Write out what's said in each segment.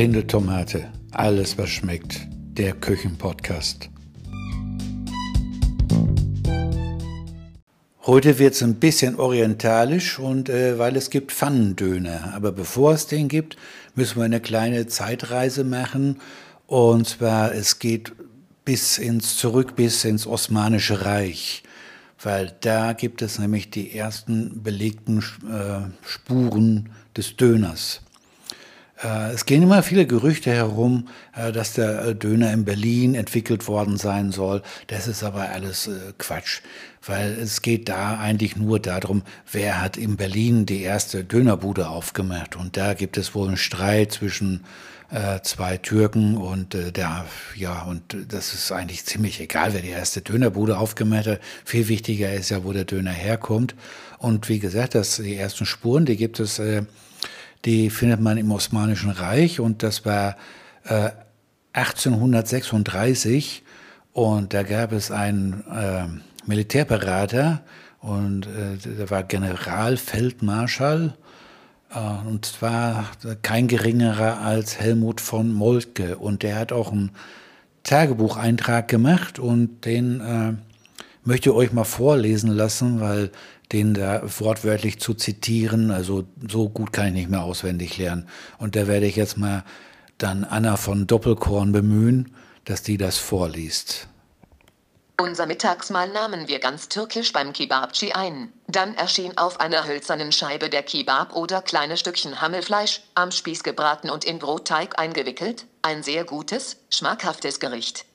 Blinde Tomate, alles was schmeckt. Der Küchenpodcast. Heute wird es ein bisschen orientalisch und äh, weil es gibt Pfannendöner. Aber bevor es den gibt, müssen wir eine kleine Zeitreise machen. Und zwar, es geht bis ins zurück bis ins Osmanische Reich, weil da gibt es nämlich die ersten belegten äh, Spuren des Döners. Äh, es gehen immer viele Gerüchte herum, äh, dass der äh, Döner in Berlin entwickelt worden sein soll. Das ist aber alles Quatsch, weil es geht da eigentlich nur darum, wer hat in Berlin die erste Dönerbude aufgemacht. Und da gibt es wohl einen Streit zwischen zwei Türken und der, ja, und das ist eigentlich ziemlich egal, wer die erste Dönerbude aufgemacht hat. Viel wichtiger ist ja, wo der Döner herkommt. Und wie gesagt, das, die ersten Spuren, die gibt es die findet man im Osmanischen Reich und das war äh, 1836 und da gab es einen äh, Militärberater und äh, der war Generalfeldmarschall äh, und zwar kein geringerer als Helmut von Moltke. Und der hat auch einen Tagebucheintrag gemacht und den äh, möchte ich euch mal vorlesen lassen, weil den da wortwörtlich zu zitieren, also so gut kann ich nicht mehr auswendig lernen. Und da werde ich jetzt mal dann Anna von Doppelkorn bemühen, dass die das vorliest. Unser Mittagsmahl nahmen wir ganz türkisch beim Kebabci ein. Dann erschien auf einer hölzernen Scheibe der Kebab oder kleine Stückchen Hammelfleisch, am Spieß gebraten und in Brotteig eingewickelt. Ein sehr gutes, schmackhaftes Gericht.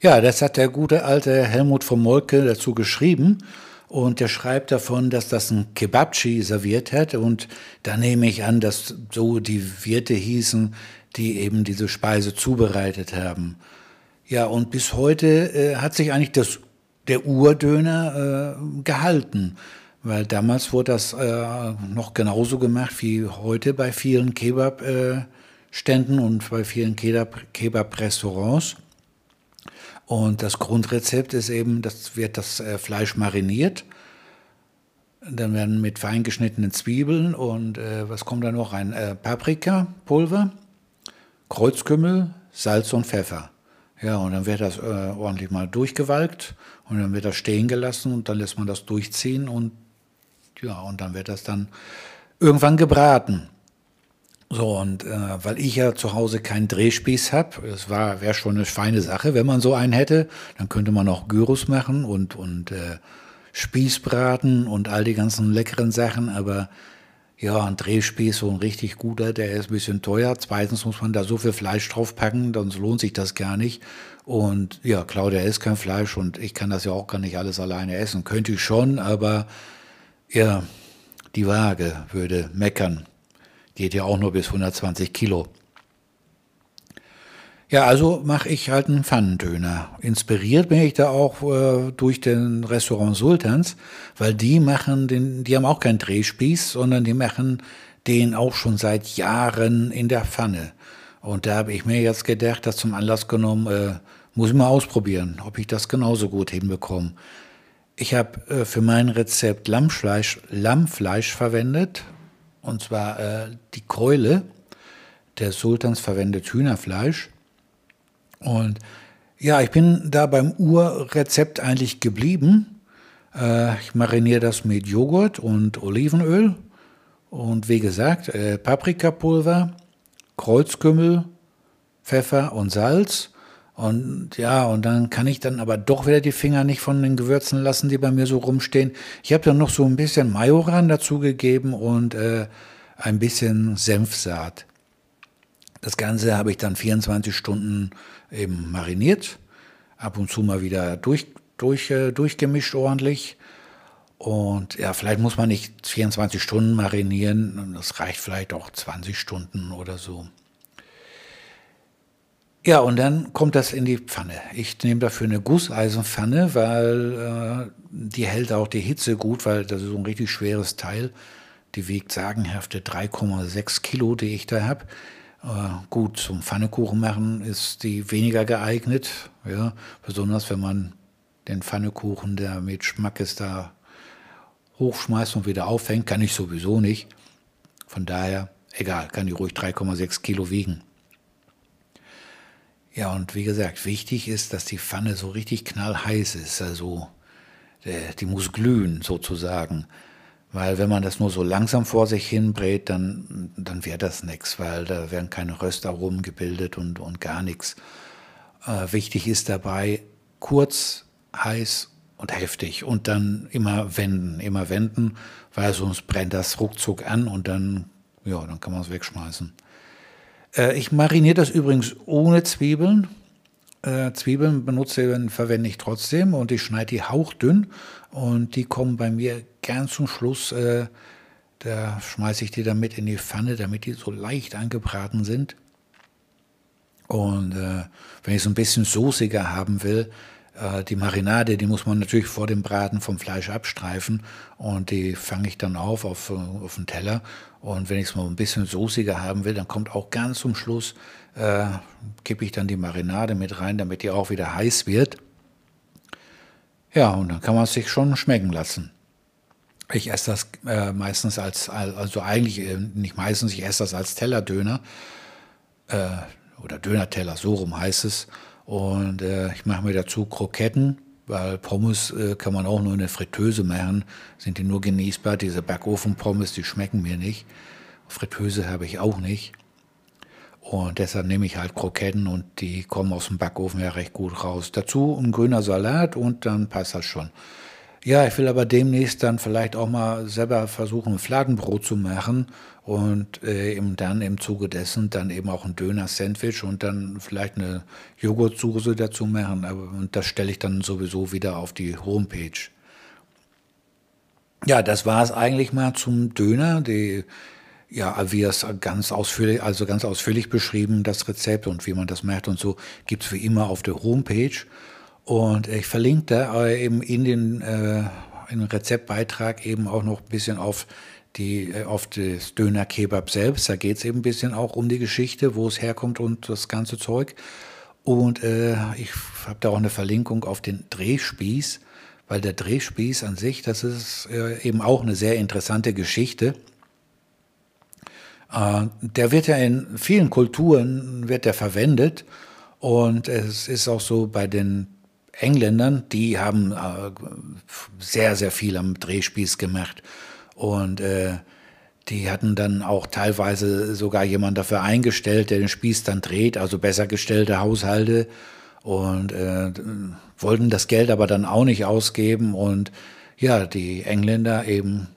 Ja, das hat der gute alte Helmut von Molke dazu geschrieben. Und er schreibt davon, dass das ein Kebabchi serviert hat. Und da nehme ich an, dass so die Wirte hießen, die eben diese Speise zubereitet haben. Ja, und bis heute äh, hat sich eigentlich das, der Urdöner äh, gehalten. Weil damals wurde das äh, noch genauso gemacht wie heute bei vielen Kebab-Ständen und bei vielen Kebab-Restaurants. Und das Grundrezept ist eben, das wird das äh, Fleisch mariniert. Dann werden mit fein geschnittenen Zwiebeln und äh, was kommt da noch rein? Äh, Paprikapulver, Kreuzkümmel, Salz und Pfeffer. Ja, und dann wird das äh, ordentlich mal durchgewalkt und dann wird das stehen gelassen und dann lässt man das durchziehen und ja, und dann wird das dann irgendwann gebraten. So, und äh, weil ich ja zu Hause keinen Drehspieß habe, es wäre schon eine feine Sache, wenn man so einen hätte, dann könnte man auch Gyros machen und, und äh, Spießbraten und all die ganzen leckeren Sachen, aber ja, ein Drehspieß, so ein richtig guter, der ist ein bisschen teuer. Zweitens muss man da so viel Fleisch draufpacken, sonst lohnt sich das gar nicht. Und ja, Claudia isst kein Fleisch und ich kann das ja auch gar nicht alles alleine essen. Könnte ich schon, aber ja, die Waage würde meckern. Geht ja auch nur bis 120 Kilo. Ja, also mache ich halt einen Pfannendöner. Inspiriert bin ich da auch äh, durch den Restaurant Sultans, weil die machen den, die haben auch keinen Drehspieß, sondern die machen den auch schon seit Jahren in der Pfanne. Und da habe ich mir jetzt gedacht, das zum Anlass genommen, äh, muss ich mal ausprobieren, ob ich das genauso gut hinbekomme. Ich habe äh, für mein Rezept Lammfleisch, Lammfleisch verwendet, und zwar äh, die Keule der Sultans verwendet Hühnerfleisch. Und ja, ich bin da beim Urrezept eigentlich geblieben. Äh, ich mariniere das mit Joghurt und Olivenöl. Und wie gesagt, äh, Paprikapulver, Kreuzkümmel, Pfeffer und Salz. Und ja, und dann kann ich dann aber doch wieder die Finger nicht von den Gewürzen lassen, die bei mir so rumstehen. Ich habe dann noch so ein bisschen Majoran dazugegeben und äh, ein bisschen Senfsaat. Das Ganze habe ich dann 24 Stunden eben mariniert, ab und zu mal wieder durch, durch, äh, durchgemischt ordentlich. Und ja, vielleicht muss man nicht 24 Stunden marinieren, das reicht vielleicht auch 20 Stunden oder so. Ja, und dann kommt das in die Pfanne. Ich nehme dafür eine Gusseisenpfanne, weil äh, die hält auch die Hitze gut, weil das ist so ein richtig schweres Teil. Die wiegt sagenhafte 3,6 Kilo, die ich da habe. Äh, gut, zum Pfannekuchen machen ist die weniger geeignet. Ja, besonders wenn man den Pfannekuchen, der mit Schmackes da hochschmeißt und wieder aufhängt, kann ich sowieso nicht. Von daher egal, kann die ruhig 3,6 Kilo wiegen. Ja, und wie gesagt, wichtig ist, dass die Pfanne so richtig knallheiß ist, also äh, die muss glühen sozusagen. Weil wenn man das nur so langsam vor sich hin brät, dann, dann wäre das nichts, weil da werden keine Röstaromen gebildet und, und gar nichts. Äh, wichtig ist dabei kurz, heiß und heftig und dann immer wenden, immer wenden, weil sonst brennt das ruckzuck an und dann, ja, dann kann man es wegschmeißen. Äh, ich mariniere das übrigens ohne Zwiebeln. Äh, Zwiebeln benutze, verwende ich trotzdem und ich schneide die hauchdünn und die kommen bei mir gern zum Schluss. Äh, da schmeiße ich die dann mit in die Pfanne, damit die so leicht angebraten sind. Und äh, wenn ich so ein bisschen soßiger haben will, äh, die Marinade, die muss man natürlich vor dem Braten vom Fleisch abstreifen und die fange ich dann auf auf, äh, auf den Teller. Und wenn ich es mal ein bisschen soßiger haben will, dann kommt auch ganz zum Schluss, äh, kippe ich dann die Marinade mit rein, damit die auch wieder heiß wird. Ja, und dann kann man es sich schon schmecken lassen. Ich esse das äh, meistens als, also eigentlich äh, nicht meistens, ich esse das als Tellerdöner äh, oder Dönerteller, so rum heißt es. Und äh, ich mache mir dazu Kroketten, weil Pommes äh, kann man auch nur in der Fritteuse machen, sind die nur genießbar. Diese Backofen-Pommes, die schmecken mir nicht. Fritteuse habe ich auch nicht. Und deshalb nehme ich halt Kroketten und die kommen aus dem Backofen ja recht gut raus. Dazu ein grüner Salat und dann passt das schon. Ja, ich will aber demnächst dann vielleicht auch mal selber versuchen, Fladenbrot zu machen und äh, eben dann im Zuge dessen dann eben auch ein Döner-Sandwich und dann vielleicht eine Joghurtsoße dazu machen. Aber, und das stelle ich dann sowieso wieder auf die Homepage. Ja, das war es eigentlich mal zum Döner. Die ja, wie es ganz ausführlich, also ganz ausführlich beschrieben, das Rezept und wie man das macht und so, gibt es wie immer auf der Homepage. Und ich verlinke da eben in den, äh, in den Rezeptbeitrag eben auch noch ein bisschen auf die, äh, auf das Döner-Kebab selbst. Da geht es eben ein bisschen auch um die Geschichte, wo es herkommt und das ganze Zeug. Und äh, ich habe da auch eine Verlinkung auf den Drehspieß, weil der Drehspieß an sich, das ist äh, eben auch eine sehr interessante Geschichte. Äh, der wird ja in vielen Kulturen wird der verwendet und es ist auch so bei den Engländern, die haben äh, sehr, sehr viel am Drehspieß gemacht. Und äh, die hatten dann auch teilweise sogar jemand dafür eingestellt, der den Spieß dann dreht, also besser gestellte Haushalte. Und äh, wollten das Geld aber dann auch nicht ausgeben. Und ja, die Engländer eben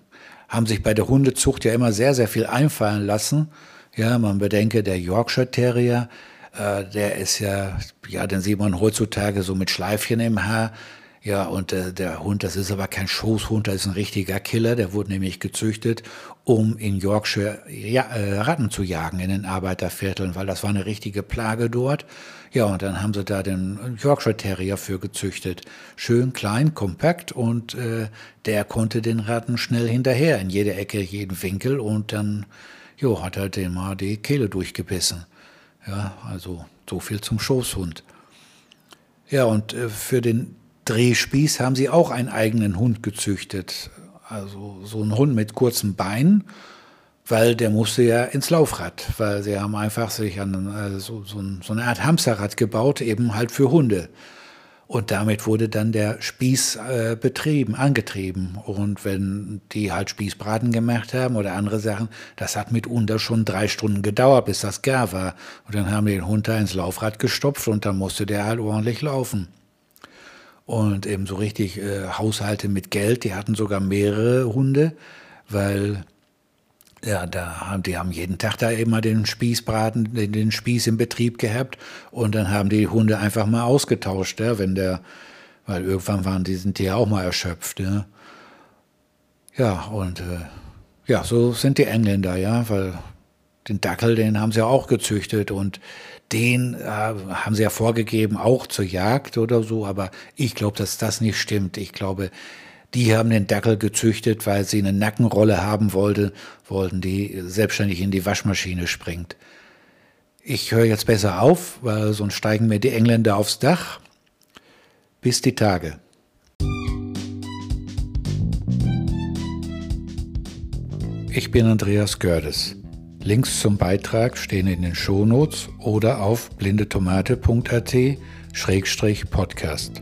haben sich bei der Hundezucht ja immer sehr, sehr viel einfallen lassen. Ja, man bedenke, der Yorkshire Terrier, äh, der ist ja, ja, den sieht man heutzutage so mit Schleifchen im Haar. Ja, und äh, der Hund, das ist aber kein Schoßhund, das ist ein richtiger Killer. Der wurde nämlich gezüchtet, um in Yorkshire ja, äh, Ratten zu jagen in den Arbeitervierteln, weil das war eine richtige Plage dort. Ja, und dann haben sie da den Yorkshire Terrier für gezüchtet. Schön klein, kompakt und äh, der konnte den Ratten schnell hinterher in jede Ecke, jeden Winkel und dann jo, hat er dem mal die Kehle durchgebissen. Ja, also so viel zum Schoßhund. Ja, und äh, für den Drehspieß haben sie auch einen eigenen Hund gezüchtet. Also so einen Hund mit kurzen Beinen, weil der musste ja ins Laufrad, weil sie haben einfach sich an also so, so, so eine Art Hamsterrad gebaut, eben halt für Hunde. Und damit wurde dann der Spieß äh, betrieben, angetrieben. Und wenn die halt Spießbraten gemacht haben oder andere Sachen, das hat mitunter schon drei Stunden gedauert, bis das gar war. Und dann haben die den Hund da ins Laufrad gestopft und dann musste der halt ordentlich laufen. Und eben so richtig äh, Haushalte mit Geld, die hatten sogar mehrere Hunde, weil ja, da haben, die haben jeden Tag da immer den Spießbraten, den, den Spieß im Betrieb gehabt und dann haben die Hunde einfach mal ausgetauscht, ja, wenn der, weil irgendwann waren die, sind die ja auch mal erschöpft, ja. Ja, und äh, ja, so sind die Engländer, ja, weil den Dackel, den haben sie auch gezüchtet und den äh, haben sie ja vorgegeben, auch zur Jagd oder so, aber ich glaube, dass das nicht stimmt. Ich glaube, die haben den Dackel gezüchtet, weil sie eine Nackenrolle haben wollte, wollten, die selbstständig in die Waschmaschine springt. Ich höre jetzt besser auf, weil sonst steigen mir die Engländer aufs Dach. Bis die Tage. Ich bin Andreas Gördes. Links zum Beitrag stehen in den Shownotes oder auf blindetomate.at-podcast.